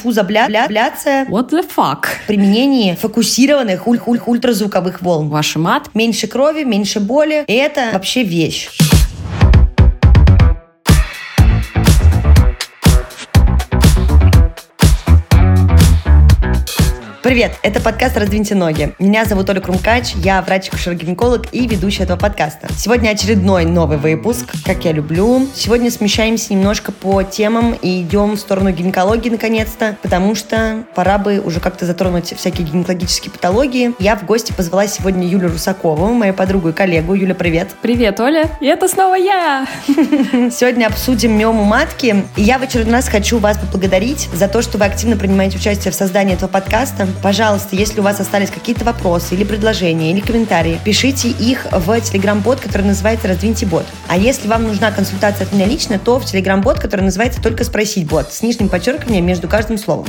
диффузабляция What the fuck? применении фокусированных уль уль ультразвуковых волн. Ваш мат? Меньше крови, меньше боли. И это вообще вещь. Привет, это подкаст «Раздвиньте ноги». Меня зовут Оля Крумкач, я врач-акушер-гинеколог и ведущая этого подкаста. Сегодня очередной новый выпуск, как я люблю. Сегодня смещаемся немножко по темам и идем в сторону гинекологии наконец-то, потому что пора бы уже как-то затронуть всякие гинекологические патологии. Я в гости позвала сегодня Юлю Русакову, мою подругу и коллегу. Юля, привет. Привет, Оля. И это снова я. Сегодня обсудим миому матки. И я в очередной раз хочу вас поблагодарить за то, что вы активно принимаете участие в создании этого подкаста. Пожалуйста, если у вас остались какие-то вопросы или предложения, или комментарии, пишите их в телеграм-бот, который называется «Раздвиньте бот». А если вам нужна консультация от меня лично, то в телеграм-бот, который называется «Только спросить бот» с нижним подчеркиванием между каждым словом.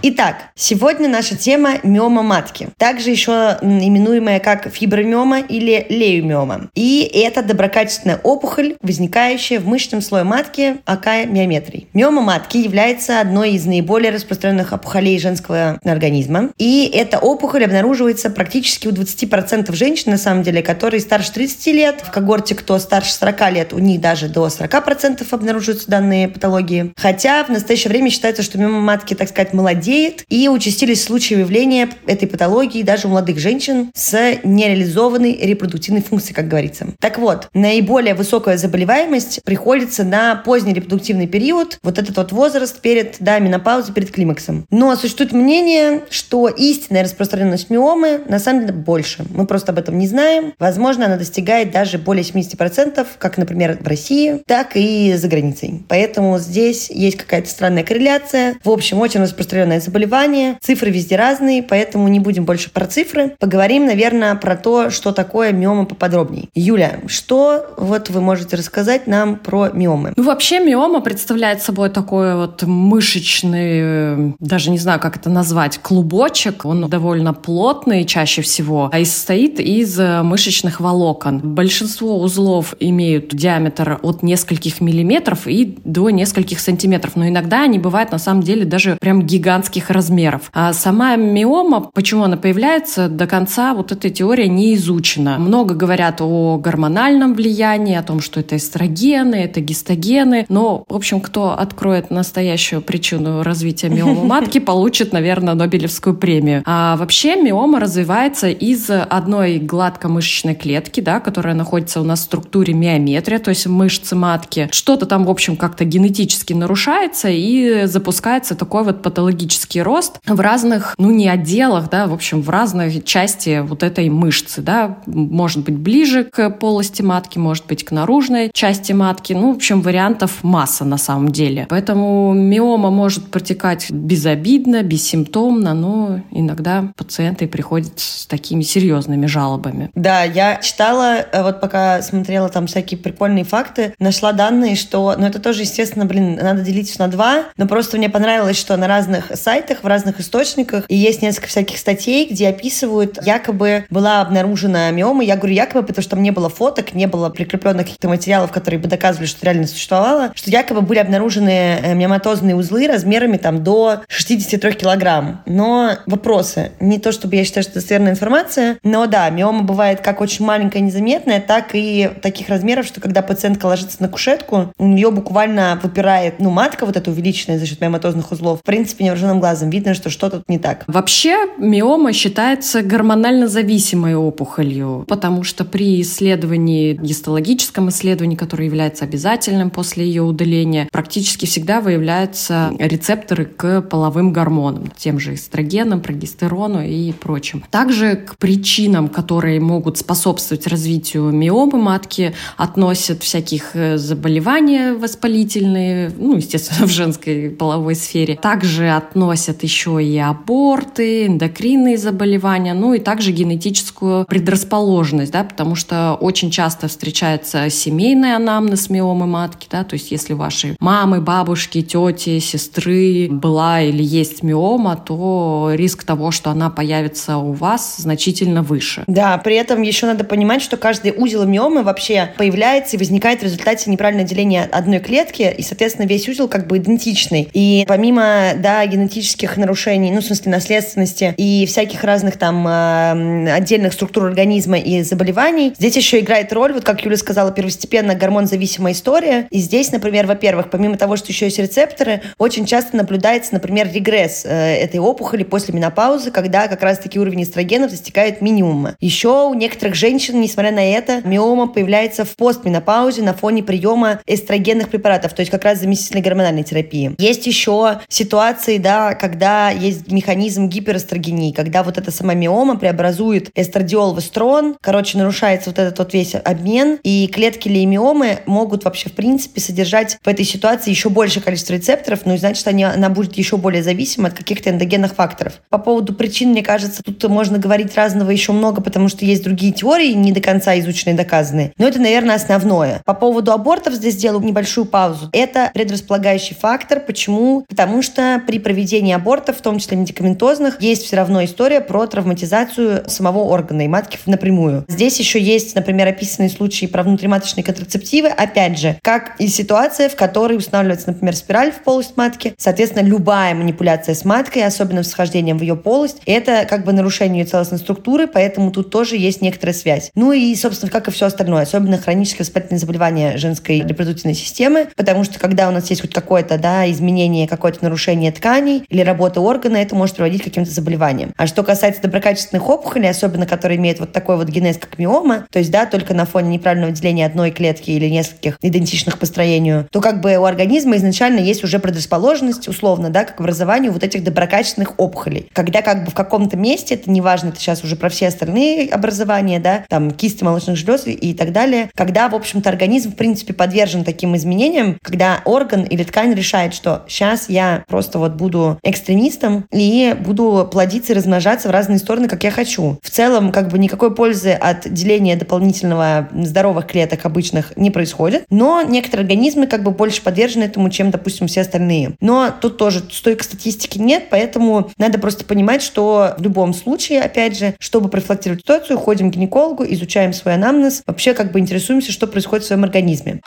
Итак, сегодня наша тема миома матки, также еще именуемая как фибромиома или леюмиома. И это доброкачественная опухоль, возникающая в мышечном слое матки, акая миометрий. Миома матки является одной из наиболее распространенных опухолей женского организма. И эта опухоль обнаруживается практически у 20% женщин, на самом деле, которые старше 30 лет. В когорте, кто старше 40 лет, у них даже до 40% обнаруживаются данные патологии. Хотя в настоящее время считается, что миома матки, так сказать, молодеет, молодеет, и участились случаи выявления этой патологии даже у молодых женщин с нереализованной репродуктивной функцией, как говорится. Так вот, наиболее высокая заболеваемость приходится на поздний репродуктивный период, вот этот вот возраст перед да, менопаузой, перед климаксом. Но существует мнение, что истинная распространенность миомы на самом деле больше. Мы просто об этом не знаем. Возможно, она достигает даже более 70%, как, например, в России, так и за границей. Поэтому здесь есть какая-то странная корреляция. В общем, очень распространенная разное заболевание, цифры везде разные, поэтому не будем больше про цифры. Поговорим, наверное, про то, что такое миома поподробнее. Юля, что вот вы можете рассказать нам про миомы? Ну, вообще миома представляет собой такой вот мышечный, даже не знаю, как это назвать, клубочек. Он довольно плотный чаще всего, а и состоит из мышечных волокон. Большинство узлов имеют диаметр от нескольких миллиметров и до нескольких сантиметров, но иногда они бывают на самом деле даже прям гигантские гигантских размеров. А сама миома, почему она появляется, до конца вот эта теория не изучена. Много говорят о гормональном влиянии, о том, что это эстрогены, это гистогены. Но, в общем, кто откроет настоящую причину развития миомы матки, получит, наверное, Нобелевскую премию. А вообще миома развивается из одной гладкомышечной клетки, да, которая находится у нас в структуре миометрия, то есть мышцы матки. Что-то там, в общем, как-то генетически нарушается и запускается такой вот патологический динамический рост в разных, ну не отделах, да, в общем, в разной части вот этой мышцы, да, может быть ближе к полости матки, может быть к наружной части матки, ну, в общем, вариантов масса на самом деле. Поэтому миома может протекать безобидно, бессимптомно, но иногда пациенты приходят с такими серьезными жалобами. Да, я читала, э, вот пока смотрела там всякие прикольные факты, нашла данные, что, ну это тоже, естественно, блин, надо делить на два, но просто мне понравилось, что на разных сайтах, в разных источниках, и есть несколько всяких статей, где описывают, якобы была обнаружена миома. Я говорю якобы, потому что там не было фоток, не было прикрепленных каких-то материалов, которые бы доказывали, что реально существовало, что якобы были обнаружены э, миоматозные узлы размерами там до 63 килограмм. Но вопросы. Не то, чтобы я считаю, что это достоверная информация, но да, миома бывает как очень маленькая, незаметная, так и таких размеров, что когда пациентка ложится на кушетку, у нее буквально выпирает, ну, матка вот эта увеличенная за счет миоматозных узлов. В принципе, невооруженным невооруженным глазом видно, что что-то не так. Вообще миома считается гормонально зависимой опухолью, потому что при исследовании, гистологическом исследовании, которое является обязательным после ее удаления, практически всегда выявляются рецепторы к половым гормонам, тем же эстрогенам, прогестерону и прочим. Также к причинам, которые могут способствовать развитию миомы матки, относят всяких э, заболевания воспалительные, ну, естественно, в женской половой сфере. Также относят переносят еще и аборты, эндокринные заболевания, ну и также генетическую предрасположенность, да, потому что очень часто встречается семейный анамнез миомы матки, да, то есть если ваши мамы, бабушки, тети, сестры была или есть миома, то риск того, что она появится у вас, значительно выше. Да, при этом еще надо понимать, что каждый узел миомы вообще появляется и возникает в результате неправильного деления одной клетки, и, соответственно, весь узел как бы идентичный. И помимо, да, генетических нарушений, ну, в смысле наследственности и всяких разных там э, отдельных структур организма и заболеваний, здесь еще играет роль, вот как Юля сказала, первостепенно гормон-зависимая история. И здесь, например, во-первых, помимо того, что еще есть рецепторы, очень часто наблюдается, например, регресс э, этой опухоли после менопаузы, когда как раз-таки уровень эстрогенов достигает минимума. Еще у некоторых женщин, несмотря на это, миома появляется в постменопаузе на фоне приема эстрогенных препаратов, то есть как раз заместительной гормональной терапии. Есть еще ситуации, да, когда есть механизм гиперэстрогении, когда вот эта сама миома преобразует эстрадиол в эстрон, короче, нарушается вот этот вот весь обмен, и клетки леймиомы могут вообще в принципе содержать в этой ситуации еще большее количество рецепторов, ну и значит, они, она будет еще более зависима от каких-то эндогенных факторов. По поводу причин, мне кажется, тут можно говорить разного еще много, потому что есть другие теории, не до конца изученные, доказанные. Но это, наверное, основное. По поводу абортов здесь сделаю небольшую паузу. Это предрасполагающий фактор. Почему? Потому что при проведении абортов, в том числе медикаментозных, есть все равно история про травматизацию самого органа и матки напрямую. Здесь еще есть, например, описанные случаи про внутриматочные контрацептивы. Опять же, как и ситуация, в которой устанавливается, например, спираль в полость матки. Соответственно, любая манипуляция с маткой, особенно с вхождением в ее полость, это как бы нарушение ее целостной структуры, поэтому тут тоже есть некоторая связь. Ну и, собственно, как и все остальное, особенно хронические воспалительные заболевания женской репродуктивной системы, потому что когда у нас есть хоть какое-то да, изменение, какое-то нарушение тканей или работа органа, это может приводить к каким-то заболеваниям. А что касается доброкачественных опухолей, особенно которые имеют вот такой вот генез, как миома, то есть, да, только на фоне неправильного деления одной клетки или нескольких идентичных по строению, то как бы у организма изначально есть уже предрасположенность, условно, да, к образованию вот этих доброкачественных опухолей. Когда как бы в каком-то месте, это неважно, это сейчас уже про все остальные образования, да, там кисти молочных желез и так далее, когда, в общем-то, организм, в принципе, подвержен таким изменениям, когда орган или ткань решает, что сейчас я просто вот буду экстремистом и буду плодиться и размножаться в разные стороны, как я хочу. В целом, как бы никакой пользы от деления дополнительного здоровых клеток обычных не происходит, но некоторые организмы как бы больше подвержены этому, чем, допустим, все остальные. Но тут тоже стойкой статистики нет, поэтому надо просто понимать, что в любом случае, опять же, чтобы профилактировать ситуацию, ходим к гинекологу, изучаем свой анамнез, вообще как бы интересуемся, что происходит в своем организме.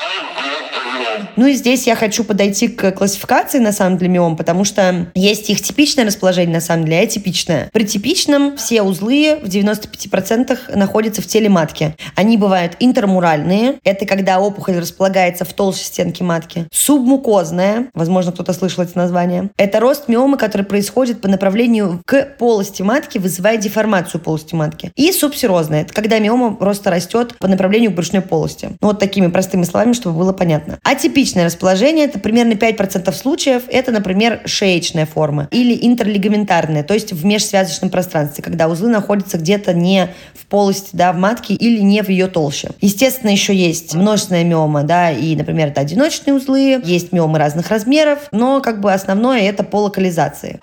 Ну и здесь я хочу подойти к классификации, на самом деле, миом, потому что есть их типичное расположение, на самом деле, атипичное. При типичном все узлы в 95% находятся в теле матки. Они бывают интермуральные, это когда опухоль располагается в толще стенки матки. Субмукозная, возможно, кто-то слышал эти названия. Это рост миомы, который происходит по направлению к полости матки, вызывая деформацию полости матки. И субсерозная, это когда миома просто растет по направлению к брюшной полости. Ну, вот такими простыми словами, чтобы было понятно. Атипичное расположение, это примерно 5% случаев, это, например, шеечная форма или интерлигаментарная, то есть в межсвязочном пространстве, когда узлы находятся где-то не в полости, да, в матке или не в ее толще. Естественно, еще есть множественная миома, да, и, например, это одиночные узлы, есть миомы разных размеров, но как бы основное это по локализации.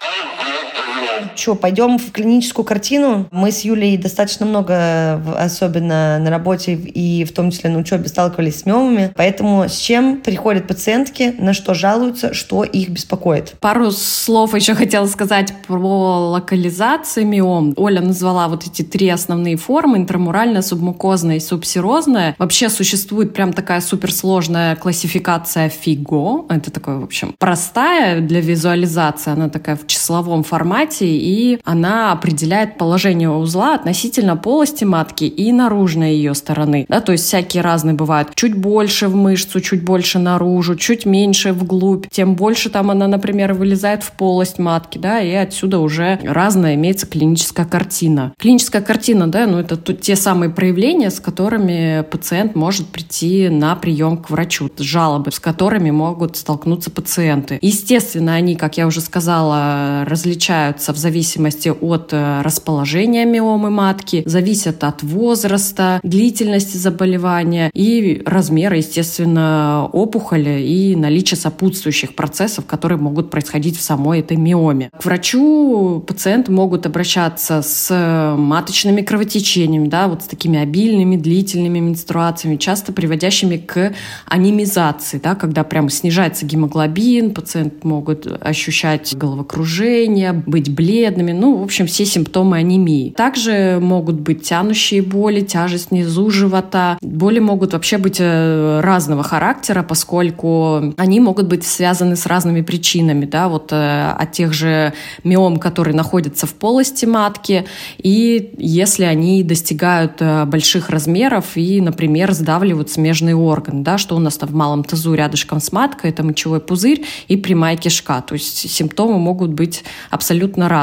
Что, пойдем в клиническую картину? Мы с Юлей достаточно много, особенно на работе и в том числе на учебе, сталкивались с миомами. Поэтому с чем приходят пациентки, на что жалуются, что их беспокоит? Пару слов еще хотела сказать про локализацию миом. Оля назвала вот эти три основные формы. Интрамуральная, субмукозная и субсерозная. Вообще существует прям такая суперсложная классификация ФИГО. Это такое, в общем, простая для визуализации. Она такая в числовом формате и она определяет положение узла относительно полости матки и наружной ее стороны. Да, то есть всякие разные бывают. Чуть больше в мышцу, чуть больше наружу, чуть меньше вглубь, тем больше там она, например, вылезает в полость матки, да, и отсюда уже разная имеется клиническая картина. Клиническая картина, да, ну это те самые проявления, с которыми пациент может прийти на прием к врачу, жалобы, с которыми могут столкнуться пациенты. Естественно, они, как я уже сказала, различаются в в зависимости от э, расположения миомы матки, зависят от возраста, длительности заболевания и размера, естественно, опухоли и наличия сопутствующих процессов, которые могут происходить в самой этой миоме. К врачу пациенты могут обращаться с маточными кровотечениями, да, вот с такими обильными, длительными менструациями, часто приводящими к анемизации, да, когда прямо снижается гемоглобин, пациент могут ощущать головокружение, быть бледными, ну, в общем, все симптомы анемии. Также могут быть тянущие боли, тяжесть внизу живота. Боли могут вообще быть э, разного характера, поскольку они могут быть связаны с разными причинами, да, вот э, от тех же миом, которые находятся в полости матки, и если они достигают э, больших размеров и, например, сдавливают смежный орган, да, что у нас там в малом тазу рядышком с маткой, это мочевой пузырь и прямая кишка, то есть симптомы могут быть абсолютно разные.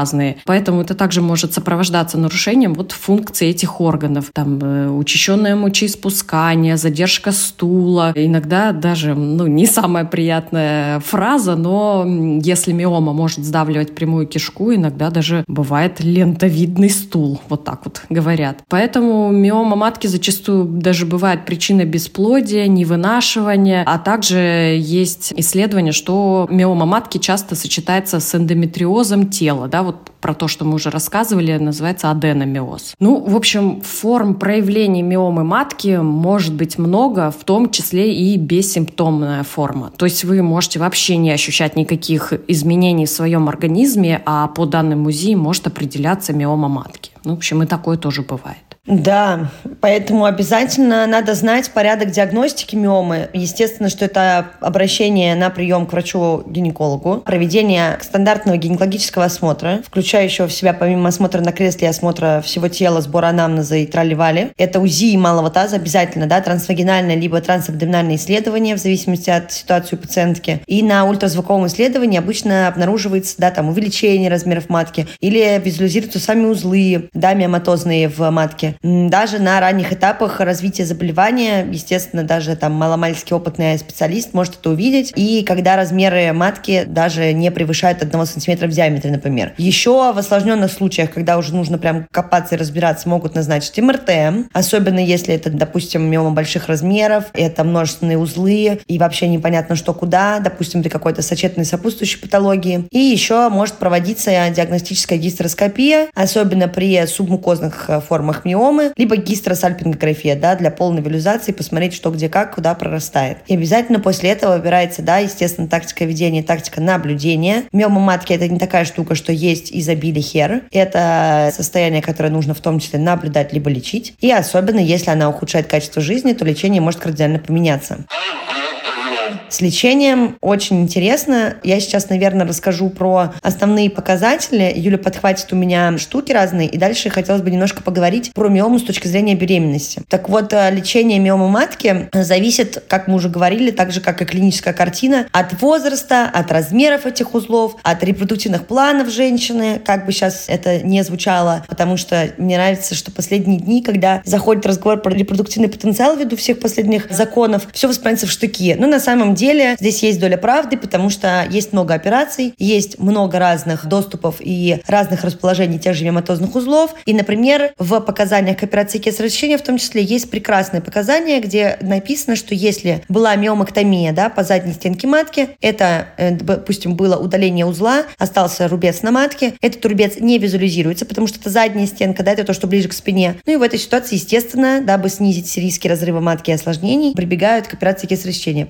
Поэтому это также может сопровождаться нарушением вот функции этих органов. Там э, учащенное мочеиспускание, задержка стула. Иногда даже, ну, не самая приятная фраза, но если миома может сдавливать прямую кишку, иногда даже бывает лентовидный стул. Вот так вот говорят. Поэтому миома матки зачастую даже бывает причиной бесплодия, невынашивания, а также есть исследование, что миома матки часто сочетается с эндометриозом тела, да, вот про то, что мы уже рассказывали, называется аденомиоз. Ну, в общем, форм проявления миомы матки может быть много, в том числе и бессимптомная форма. То есть вы можете вообще не ощущать никаких изменений в своем организме, а по данным МУЗИ может определяться миома матки. Ну, в общем, и такое тоже бывает. Да, поэтому обязательно надо знать порядок диагностики миомы. Естественно, что это обращение на прием к врачу-гинекологу, проведение стандартного гинекологического осмотра, включающего в себя помимо осмотра на кресле и осмотра всего тела, сбора анамнеза и трали Это УЗИ малого таза обязательно, да, трансвагинальное либо трансабдоминальное исследование в зависимости от ситуации пациентки. И на ультразвуковом исследовании обычно обнаруживается, да, там увеличение размеров матки или визуализируются сами узлы, да, миоматозные в матке. Даже на ранних этапах развития заболевания, естественно, даже там маломальски опытный специалист может это увидеть. И когда размеры матки даже не превышают 1 сантиметра в диаметре, например. Еще в осложненных случаях, когда уже нужно прям копаться и разбираться, могут назначить МРТ, особенно если это, допустим, миома больших размеров, это множественные узлы, и вообще непонятно, что куда, допустим, при какой-то сочетанной сопутствующей патологии. И еще может проводиться диагностическая гистероскопия, особенно при субмукозных э, формах миомы, либо гистросальпингография, да, для полной визуализации, посмотреть, что где как, куда прорастает. И обязательно после этого выбирается, да, естественно, тактика ведения, тактика наблюдения. Миома матки это не такая штука, что есть изобилие хер. Это состояние, которое нужно в том числе наблюдать либо лечить. И особенно, если она ухудшает качество жизни, то лечение может кардинально поменяться. С лечением очень интересно. Я сейчас, наверное, расскажу про основные показатели. Юля подхватит у меня штуки разные, и дальше хотелось бы немножко поговорить про миому с точки зрения беременности. Так вот, э, лечение миомы матки зависит, как мы уже говорили, так же, как и клиническая картина, от возраста, от размеров этих узлов, от репродуктивных планов женщины, как бы сейчас это не звучало, потому что мне нравится, что последние дни, когда заходит разговор про репродуктивный потенциал ввиду всех последних законов, все воспринимается в штыки. Но на самом деле здесь есть доля правды, потому что есть много операций, есть много разных доступов и разных расположений тех же миоматозных узлов. И, например, в показаниях к операции кесарево сечения в том числе есть прекрасное показание, где написано, что если была миомэктомия да, по задней стенке матки, это, э, допустим, было удаление узла, остался рубец на матке, этот рубец не визуализируется, потому что это задняя стенка, да, это то, что ближе к спине. Ну и в этой ситуации, естественно, дабы снизить риски разрыва матки и осложнений, прибегают к операции кесарево сечения.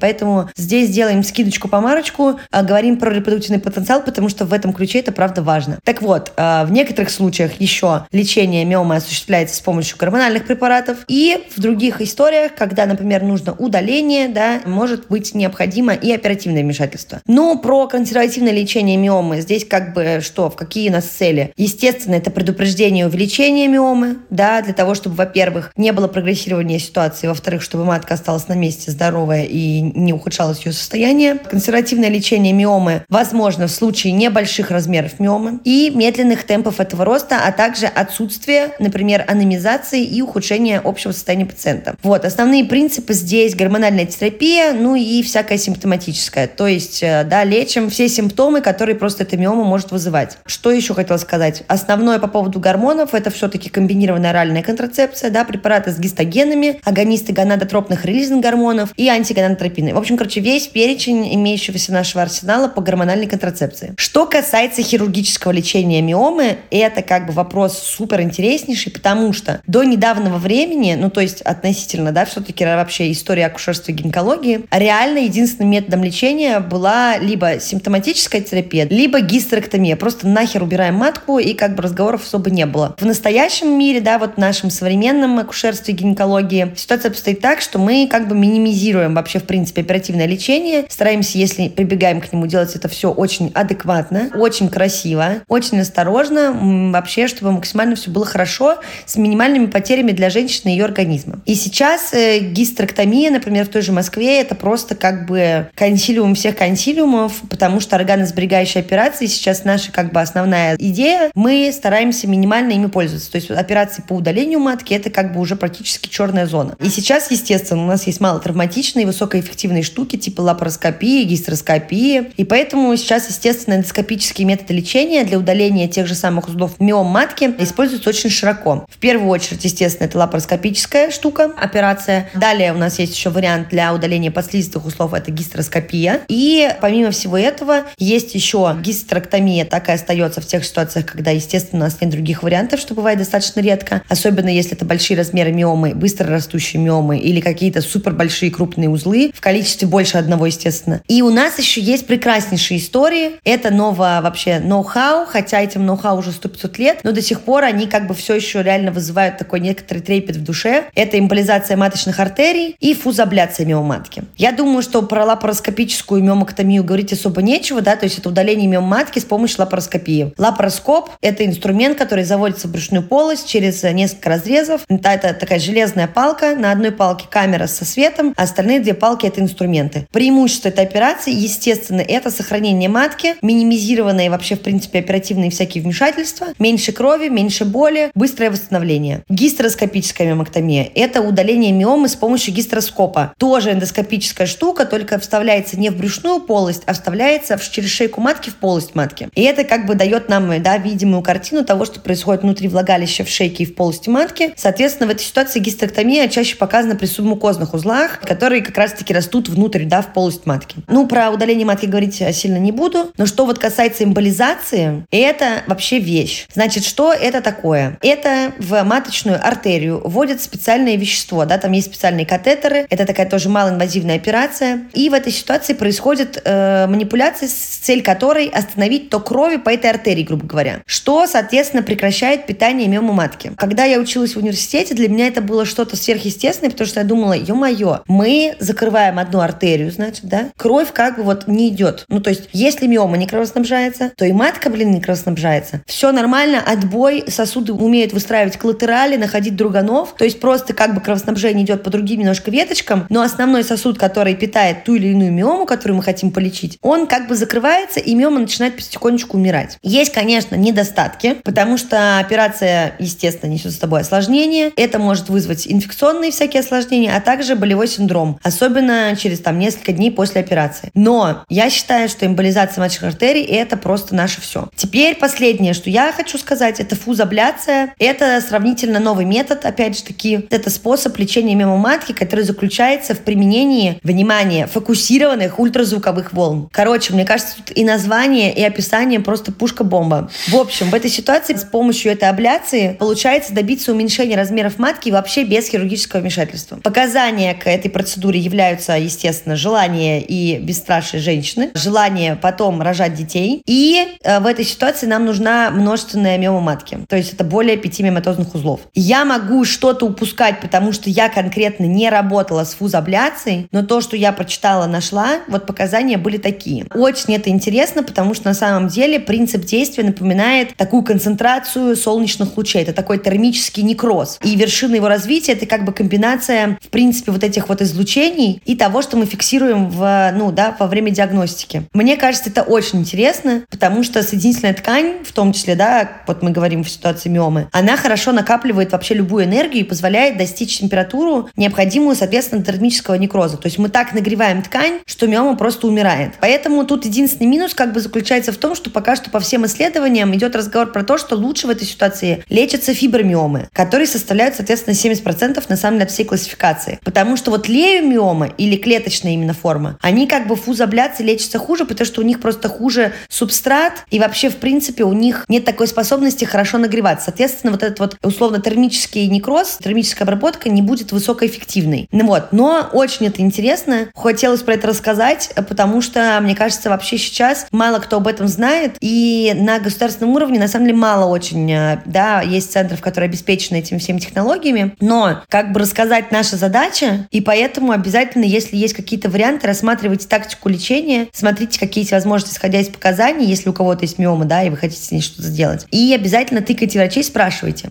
Здесь делаем скидочку по марочку, а говорим про репродуктивный потенциал, потому что в этом ключе это правда важно. Так вот, а, в некоторых случаях еще лечение миомы осуществляется с помощью гормональных препаратов. И в других историях, когда, например, нужно удаление, да, может быть необходимо и оперативное вмешательство. Но про консервативное лечение миомы здесь как бы что, в какие у нас цели? Естественно, это предупреждение увеличения миомы, да, для того, чтобы, во-первых, не было прогрессирования ситуации, во-вторых, чтобы матка осталась на месте здоровая и не ухудшалась ухудшалось ее состояние. Консервативное лечение миомы возможно в случае небольших размеров миомы и медленных темпов этого роста, а также отсутствие, например, анемизации и ухудшения общего состояния пациента. Вот, основные принципы здесь гормональная терапия, ну и всякая симптоматическая. То есть, э, да, лечим все симптомы, которые просто эта миома может вызывать. Что еще хотела сказать? Основное по поводу гормонов – это все-таки комбинированная оральная контрацепция, да, препараты с гистогенами, агонисты гонадотропных релизных гормонов и антигонадотропины. В общем, короче, весь перечень имеющегося нашего арсенала по гормональной контрацепции. Что касается хирургического лечения миомы, это как бы вопрос супер интереснейший, потому что до недавнего времени, ну то есть относительно, да, все-таки вообще история акушерства и гинекологии, реально единственным методом лечения была либо симптоматическая терапия, либо гистерэктомия. Просто нахер убираем матку, и как бы разговоров особо не было. В настоящем мире, да, вот в нашем современном акушерстве и гинекологии ситуация обстоит так, что мы как бы минимизируем вообще, в принципе, оперативное лечение, стараемся, если прибегаем к нему, делать это все очень адекватно, очень красиво, очень осторожно, вообще, чтобы максимально все было хорошо, с минимальными потерями для женщины и ее организма. И сейчас э, гистерэктомия, например, в той же Москве, это просто как бы консилиум всех консилиумов, потому что органосберегающие операции сейчас наша как бы основная идея. Мы стараемся минимально ими пользоваться. То есть операции по удалению матки это как бы уже практически черная зона. И сейчас, естественно, у нас есть мало травматичные, высокоэффективные штуки типа лапароскопии, гистероскопии. И поэтому сейчас, естественно, эндоскопические методы лечения для удаления тех же самых узлов миом матки используются очень широко. В первую очередь, естественно, это лапароскопическая штука, операция. Далее у нас есть еще вариант для удаления подслизистых узлов, это гистероскопия. И помимо всего этого, есть еще гистероктомия, так и остается в тех ситуациях, когда, естественно, у нас нет других вариантов, что бывает достаточно редко, особенно если это большие размеры миомы, быстро растущие миомы или какие-то супер большие крупные узлы в количестве больше одного, естественно. И у нас еще есть прекраснейшие истории. Это новое вообще ноу-хау, хотя этим ноу-хау уже 100-500 лет, но до сих пор они как бы все еще реально вызывают такой некоторый трепет в душе. Это эмболизация маточных артерий и фузабляция миоматки. Я думаю, что про лапароскопическую миомоктомию говорить особо нечего, да, то есть это удаление миоматки с помощью лапароскопии. Лапароскоп – это инструмент, который заводится в брюшную полость через несколько разрезов. Это такая железная палка, на одной палке камера со светом, а остальные две палки – это инструменты. Преимущество этой операции, естественно, это сохранение матки, минимизированные вообще, в принципе, оперативные всякие вмешательства, меньше крови, меньше боли, быстрое восстановление. Гистероскопическая миомоктомия – это удаление миомы с помощью гистероскопа. Тоже эндоскопическая штука, только вставляется не в брюшную полость, а вставляется через шейку матки в полость матки. И это как бы дает нам да, видимую картину того, что происходит внутри влагалища в шейке и в полости матки. Соответственно, в этой ситуации гистерэктомия чаще показана при субмукозных узлах, которые как раз-таки растут внутрь, да, в полость матки. Ну, про удаление матки говорить сильно не буду, но что вот касается эмболизации, это вообще вещь. Значит, что это такое? Это в маточную артерию вводят специальное вещество, да, там есть специальные катетеры, это такая тоже малоинвазивная операция, и в этой ситуации происходит э, манипуляция, цель которой остановить ток крови по этой артерии, грубо говоря, что, соответственно, прекращает питание миомы матки. Когда я училась в университете, для меня это было что-то сверхъестественное, потому что я думала, ё-моё, мы закрываем одну артерию, значит, да, кровь как бы вот не идет. Ну, то есть, если миома не кровоснабжается, то и матка, блин, не кровоснабжается. Все нормально, отбой, сосуды умеют выстраивать коллатерали, находить друганов, то есть просто как бы кровоснабжение идет по другим немножко веточкам, но основной сосуд, который питает ту или иную миому, которую мы хотим полечить, он как бы закрывается, и миома начинает потихонечку умирать. Есть, конечно, недостатки, потому что операция, естественно, несет с собой осложнения. Это может вызвать инфекционные всякие осложнения, а также болевой синдром, особенно через там несколько дней после операции. Но я считаю, что эмболизация маточных артерий – это просто наше все. Теперь последнее, что я хочу сказать, это фузабляция. Это сравнительно новый метод, опять же таки, это способ лечения мемоматки, который заключается в применении, внимания, фокусированных ультразвуковых волн. Короче, мне кажется, тут и название, и описание просто пушка-бомба. В общем, в этой ситуации с помощью этой абляции получается добиться уменьшения размеров матки вообще без хирургического вмешательства. Показания к этой процедуре являются, естественно, желание и бесстрашие женщины, желание потом рожать детей. И э, в этой ситуации нам нужна множественная миома матки. То есть это более пяти миоматозных узлов. Я могу что-то упускать, потому что я конкретно не работала с фузабляцией, но то, что я прочитала, нашла, вот показания были такие. Очень это интересно, потому что на самом деле принцип действия напоминает такую концентрацию солнечных лучей. Это такой термический некроз. И вершина его развития — это как бы комбинация, в принципе, вот этих вот излучений и того, что мы фиксируем в, ну, да, во время диагностики. Мне кажется, это очень интересно, потому что соединительная ткань, в том числе, да, вот мы говорим в ситуации миомы, она хорошо накапливает вообще любую энергию и позволяет достичь температуру, необходимую, соответственно, термического некроза. То есть мы так нагреваем ткань, что миома просто умирает. Поэтому тут единственный минус как бы заключается в том, что пока что по всем исследованиям идет разговор про то, что лучше в этой ситуации лечатся фибромиомы, которые составляют, соответственно, 70% на самом деле от всей классификации. Потому что вот леомиомы или клеточная именно форма, они как бы фузабляции лечатся хуже, потому что у них просто хуже субстрат, и вообще, в принципе, у них нет такой способности хорошо нагреваться. Соответственно, вот этот вот условно термический некроз, термическая обработка не будет высокоэффективной. Ну вот, но очень это интересно. Хотелось про это рассказать, потому что, мне кажется, вообще сейчас мало кто об этом знает, и на государственном уровне, на самом деле, мало очень, э, да, есть центров, которые обеспечены этими всеми технологиями, но как бы рассказать наша задача, и поэтому обязательно, если есть какие-то варианты, рассматривайте тактику лечения, смотрите, какие есть возможности, исходя из показаний, если у кого-то есть миома, да, и вы хотите с ней что-то сделать. И обязательно тыкайте врачей, спрашивайте.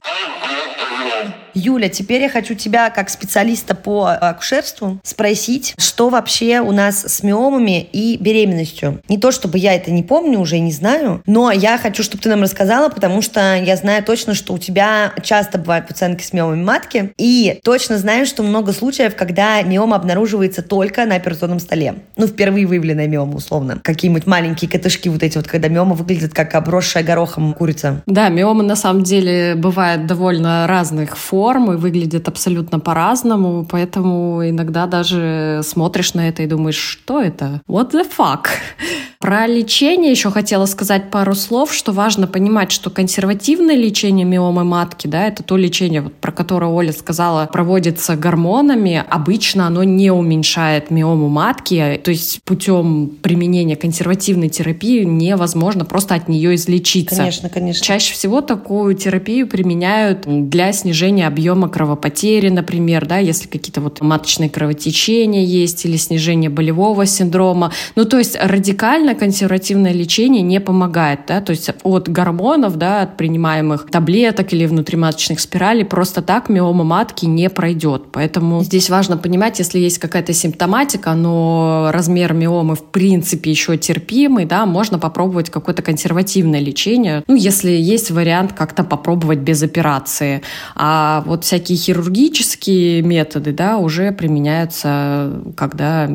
Юля, теперь я хочу тебя, как специалиста по акушерству, спросить, что вообще у нас с миомами и беременностью. Не то, чтобы я это не помню уже не знаю, но я хочу, чтобы ты нам рассказала, потому что я знаю точно, что у тебя часто бывают пациентки с миомами матки, и точно знаю, что много случаев, когда миома обнаруживается только на операционном столе. Ну, впервые выявленная миома, условно. Какие-нибудь маленькие котышки вот эти вот, когда миома выглядит как обросшая горохом курица. Да, миома на самом деле бывает довольно разных форм, формы выглядят абсолютно по-разному, поэтому иногда даже смотришь на это и думаешь, что это? What the fuck? Про лечение еще хотела сказать пару слов, что важно понимать, что консервативное лечение миомы матки, да, это то лечение, вот, про которое Оля сказала, проводится гормонами. Обычно оно не уменьшает миому матки, то есть путем применения консервативной терапии невозможно просто от нее излечиться. Конечно, конечно. Чаще всего такую терапию применяют для снижения объема кровопотери, например, да, если какие-то вот маточные кровотечения есть или снижение болевого синдрома. Ну, то есть радикально консервативное лечение не помогает, да, то есть от гормонов, да, от принимаемых таблеток или внутриматочных спиралей просто так миома матки не пройдет. Поэтому здесь важно понимать, если есть какая-то симптоматика, но размер миомы в принципе еще терпимый, да, можно попробовать какое-то консервативное лечение, ну, если есть вариант как-то попробовать без операции. А вот всякие хирургические методы, да, уже применяются, когда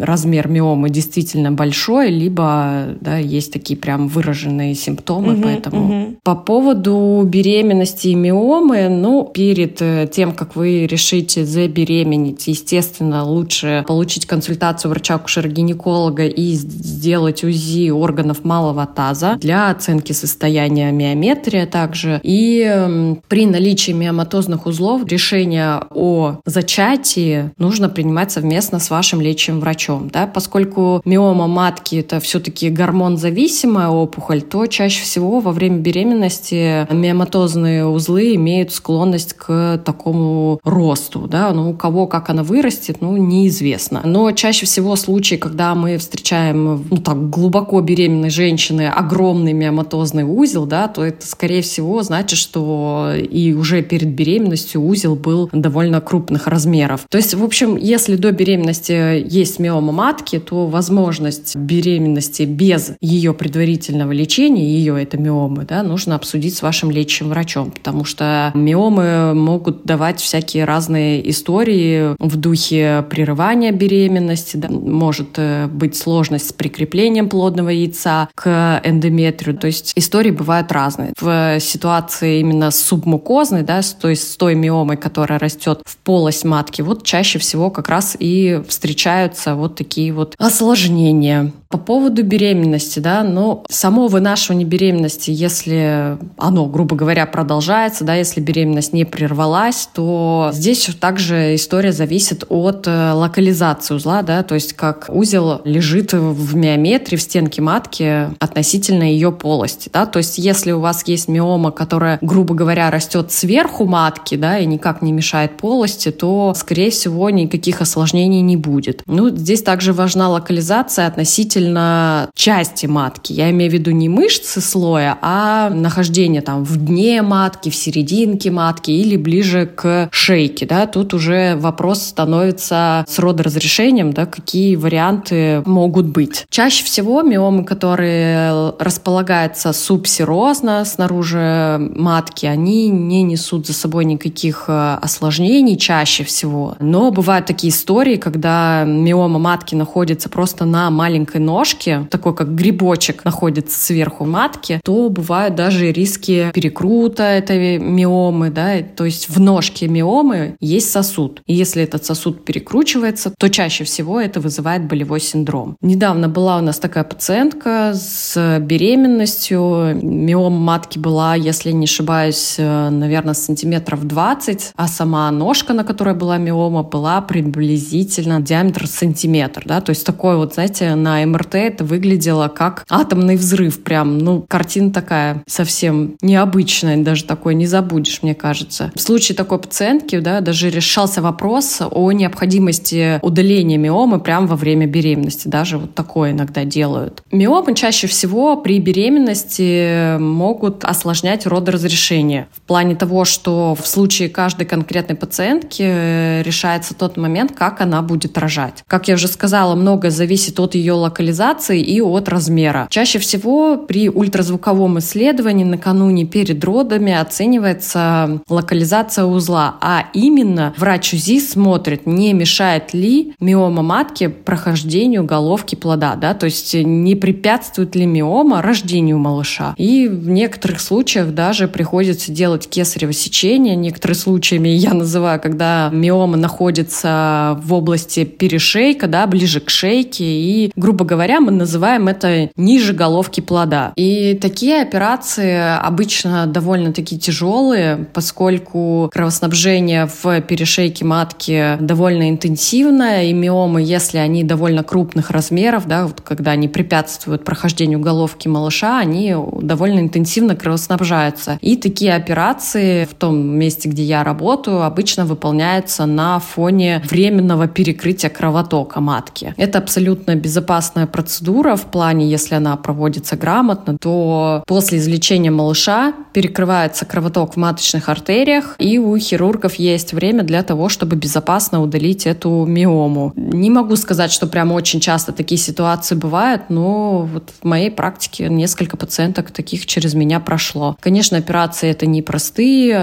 размер миомы действительно большой, либо да, есть такие прям выраженные симптомы. Угу, поэтому угу. по поводу беременности и миомы, ну, перед э, тем, как вы решите забеременеть, естественно, лучше получить консультацию врача-акушера-гинеколога и сделать УЗИ органов малого таза для оценки состояния миометрия также. И при наличии миоматозных узлов решение о зачатии нужно принимать совместно с вашим лечащим врачом, да, поскольку миома матки это все-таки гормон-зависимая опухоль, то чаще всего во время беременности миоматозные узлы имеют склонность к такому росту. Да? Ну, у кого как она вырастет, ну, неизвестно. Но чаще всего случаи, когда мы встречаем ну, так, глубоко беременной женщины огромный миоматозный узел, да, то это, скорее всего, значит, что и уже перед беременностью узел был довольно крупных размеров. То есть, в общем, если до беременности есть миома матки, то возможность беременности без ее предварительного лечения, ее это миомы, да, нужно обсудить с вашим лечащим врачом, потому что миомы могут давать всякие разные истории в духе прерывания беременности, да, может э, быть сложность с прикреплением плодного яйца к эндометрию, то есть истории бывают разные. В ситуации именно субмукозной, да, то есть с той миомой, которая растет в полость матки, вот чаще всего как раз и встречаются вот такие вот осложнения. По поводу беременности, да, но само вынашивание беременности, если оно, грубо говоря, продолжается, да, если беременность не прервалась, то здесь также история зависит от э, локализации узла, да, то есть как узел лежит в миометре, в стенке матки относительно ее полости, да, то есть если у вас есть миома, которая, грубо говоря, растет сверху матки, да, и никак не мешает полости, то, скорее всего, никаких осложнений не будет. Ну, здесь также важна локализация относительно части матки. Я имею в виду не мышцы слоя, а нахождение там в дне матки, в серединке матки или ближе к шейке. Да? Тут уже вопрос становится с родоразрешением, да, какие варианты могут быть. Чаще всего миомы, которые располагаются субсерозно снаружи матки, они не несут за собой никаких э, осложнений чаще всего. Но бывают такие истории, когда миома матки находится просто на маленькой ножке, такой как грибочек находится сверху матки, то бывают даже риски перекрута этой миомы, да, то есть в ножке миомы есть сосуд. И если этот сосуд перекручивается, то чаще всего это вызывает болевой синдром. Недавно была у нас такая пациентка с беременностью. Миома матки была, если не ошибаюсь, наверное, сантиметров 20, а сама ножка, на которой была миома, была приблизительно диаметр сантиметр, да, то есть такой вот, знаете, на МРТ это выглядело как атомный взрыв прям, ну, картина такая совсем необычная, даже такой не забудешь, мне кажется. В случае такой пациентки, да, даже решался вопрос о необходимости удаления миомы прямо во время беременности, даже вот такое иногда делают. Миомы чаще всего при беременности могут осложнять родоразрешение в плане того, что в случае каждой конкретной пациентки э, решается тот момент, как она будет рожать. Как я уже сказала, многое зависит от ее локализации и от размера. Чаще всего при ультразвуковом исследовании накануне перед родами оценивается локализация узла, а именно врач УЗИ смотрит, не мешает ли миома матки прохождению головки плода, да, то есть не препятствует ли миома рождению малыша. И в некоторых случаях даже приходится делать кесарево сечение. Некоторые случаями я называю, когда миома находится в области перешейка, да, ближе к шейке, и, грубо говоря, мы называем это ниже головки плода. И такие операции обычно довольно-таки тяжелые, поскольку кровоснабжение в перешейке матки довольно интенсивное, и миомы, если они довольно крупных размеров, да, вот когда они препятствуют прохождению головки малыша, они довольно интенсивно кровоснабжаются. И такие операции в том месте, где я работаю, обычно выполняются на фоне временного перекрытия кровотока матки. Это абсолютно безопасная процедура в плане, если она проводится грамотно, то после извлечения малыша перекрывается кровоток в маточных артериях, и у хирургов есть время для того, чтобы безопасно удалить эту миому. Не могу сказать, что прям очень часто такие ситуации бывают, но вот в моей практике несколько пациенток таких через меня прошло. Конечно, операции это непростые,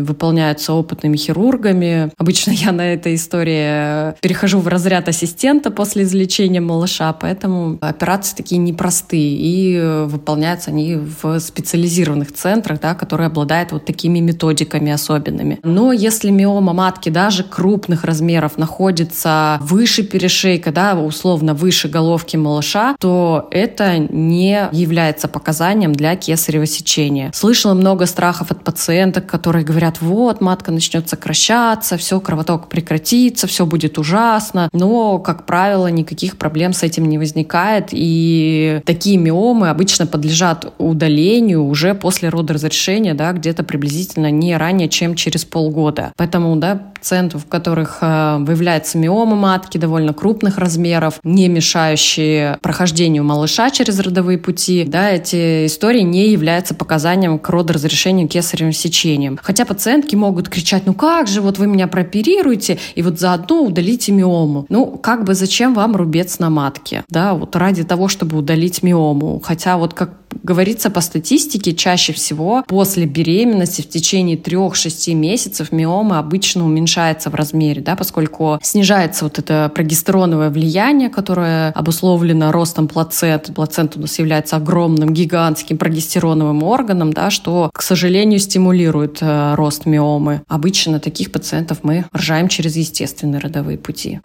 выполняются опытными хирургами. Обычно я на этой истории перехожу в разряд ассистента после извлечения малыша, поэтому операции такие непростые, и выполняются они в специализированных центрах, да, которые обладают вот такими методиками особенными. Но если миома матки даже крупных размеров находится выше перешейка, да, условно выше головки малыша, то это не является показанием для кесарево сечения. Слышала много страхов от пациенток, которые говорят, вот, матка начнет сокращаться, все, кровоток прекратится, все будет ужасно. Но, как правило, никаких проблем с этим не возникает. И такие миомы обычно подлежат удалению уже после родоразрешения, да, где-то приблизительно не ранее, чем через полгода. Поэтому, да, пациентов, в которых э, выявляется миома матки довольно крупных размеров, не мешающие прохождению малыша через родовые пути, да, эти истории не являются показанием к родоразрешению кесаревым сечением. Хотя пациентки могут кричать, ну как же, вот вы меня прооперируете, и вот заодно удалите миому. Ну, как бы зачем вам рубец на матке? Да, вот ради того, чтобы удалить миому. Хотя вот как говорится по статистике, чаще всего после беременности в течение 3-6 месяцев миома обычно уменьшается в размере, да, поскольку снижается вот это прогестероновое влияние, которое обусловлено ростом плацент. Плацента у нас является огромным, гигантским прогестероновым органом, да, что, к сожалению, стимулирует э, рост миомы. Обычно таких пациентов мы рожаем через естественные родовые пути.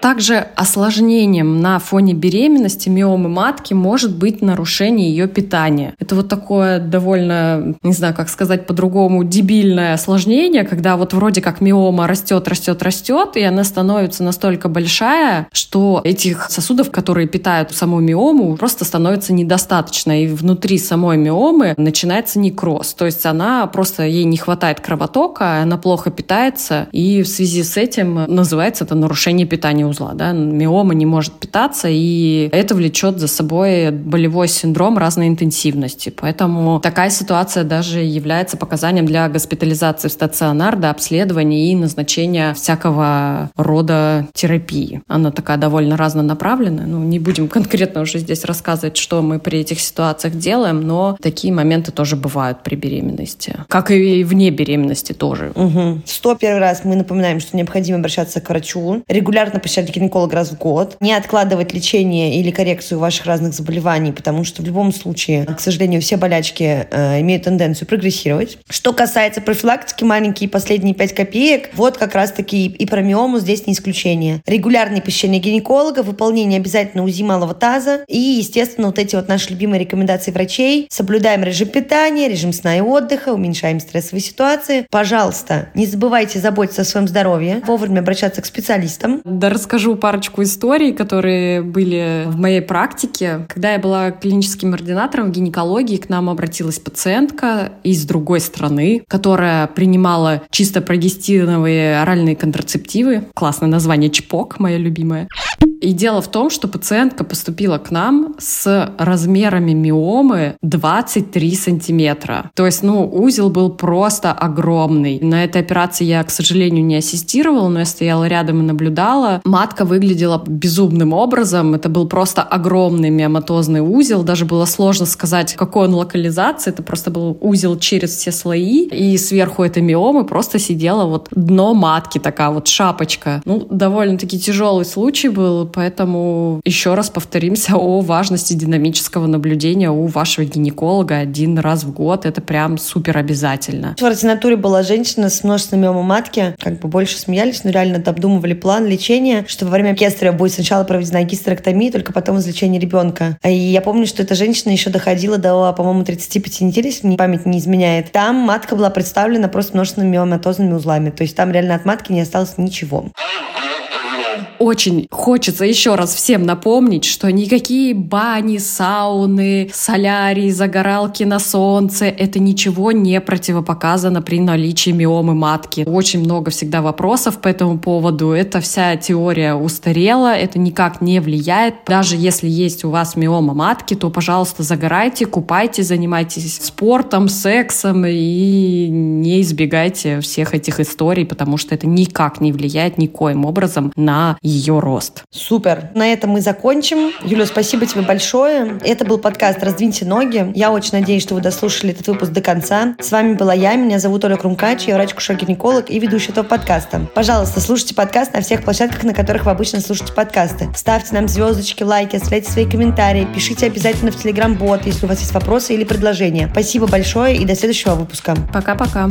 Также осложнением на фоне беременности миомы матки может быть нарушение ее питания. Это вот такое довольно, не знаю, как сказать по-другому, дебильное осложнение, когда вот вроде как миома растет, растет, растет, и она становится настолько большая, что этих сосудов, которые питают саму миому, просто становится недостаточно. И внутри самой миомы начинается некроз. То есть она просто, ей не хватает кровотока, она плохо питается, и в связи с этим называется это нарушение питания узла. Да? Миома не может питаться, и это влечет за собой болевой синдром разной интенсивности. Поэтому такая ситуация даже является показанием для госпитализации в стационар, до обследования и назначения всякого рода терапии. Она такая довольно разнонаправленная. Ну, не будем конкретно уже здесь рассказывать, что мы при этих ситуациях делаем, но такие моменты тоже бывают при беременности. Как и вне беременности тоже. Угу. Сто первый раз мы напоминаем, что необходимо обращаться к врачу, регулярно посещать гинеколога раз в год, не откладывать лечение или коррекцию ваших разных заболеваний, потому что в любом случае, к сожалению, все болячки э, имеют тенденцию прогрессировать. Что касается профилактики, маленькие последние 5 копеек, вот как раз-таки и про миому здесь не исключение. Регулярные посещения гинеколога, выполнение обязательно УЗИ малого таза и, естественно, вот эти вот наши любимые рекомендации врачей. Соблюдаем режим питания, режим сна и отдыха, уменьшаем стрессовые ситуации. Пожалуйста, не забывайте заботиться о своем здоровье, вовремя обращаться к специалистам. Да расскажу парочку историй, которые были в моей практике. Когда я была клиническим ординатором в гинекологии, к нам обратилась пациентка из другой страны, которая принимала чисто прогестиновые оральные контрацептивы. Классное название ЧПОК, моя любимая. И дело в том, что пациентка поступила к нам с размерами миомы 23 сантиметра. То есть, ну, узел был просто огромный. На этой операции я, к сожалению, не ассистировала, но я стояла рядом и наблюдала. Матка выглядела безумным образом. Это был просто огромный миоматозный узел. Даже было сложно сказать, какой он локализации. Это просто был узел через все слои. И сверху этой миомы просто сидела вот дно матки, такая вот шапочка. Ну, довольно-таки тяжелый случай был Поэтому еще раз повторимся о важности динамического наблюдения у вашего гинеколога один раз в год. Это прям супер обязательно. В ординатуре была женщина с множественной миомой матки. Как бы больше смеялись, но реально обдумывали план лечения, что во время кесарева будет сначала проведена гистерэктомия, только потом излечение ребенка. И я помню, что эта женщина еще доходила до, по-моему, 35 недель, если мне память не изменяет. Там матка была представлена просто множественными миоматозными узлами. То есть там реально от матки не осталось ничего очень хочется еще раз всем напомнить, что никакие бани, сауны, солярии, загоралки на солнце — это ничего не противопоказано при наличии миомы матки. Очень много всегда вопросов по этому поводу. Эта вся теория устарела, это никак не влияет. Даже если есть у вас миома матки, то, пожалуйста, загорайте, купайте, занимайтесь спортом, сексом и не избегайте всех этих историй, потому что это никак не влияет никоим образом на ее рост. Супер. На этом мы закончим. Юля, спасибо тебе большое. Это был подкаст «Раздвиньте ноги». Я очень надеюсь, что вы дослушали этот выпуск до конца. С вами была я, меня зовут Оля Крумкач, я врач-кушер-гинеколог и ведущий этого подкаста. Пожалуйста, слушайте подкаст на всех площадках, на которых вы обычно слушаете подкасты. Ставьте нам звездочки, лайки, оставляйте свои комментарии, пишите обязательно в Телеграм-бот, если у вас есть вопросы или предложения. Спасибо большое и до следующего выпуска. Пока-пока.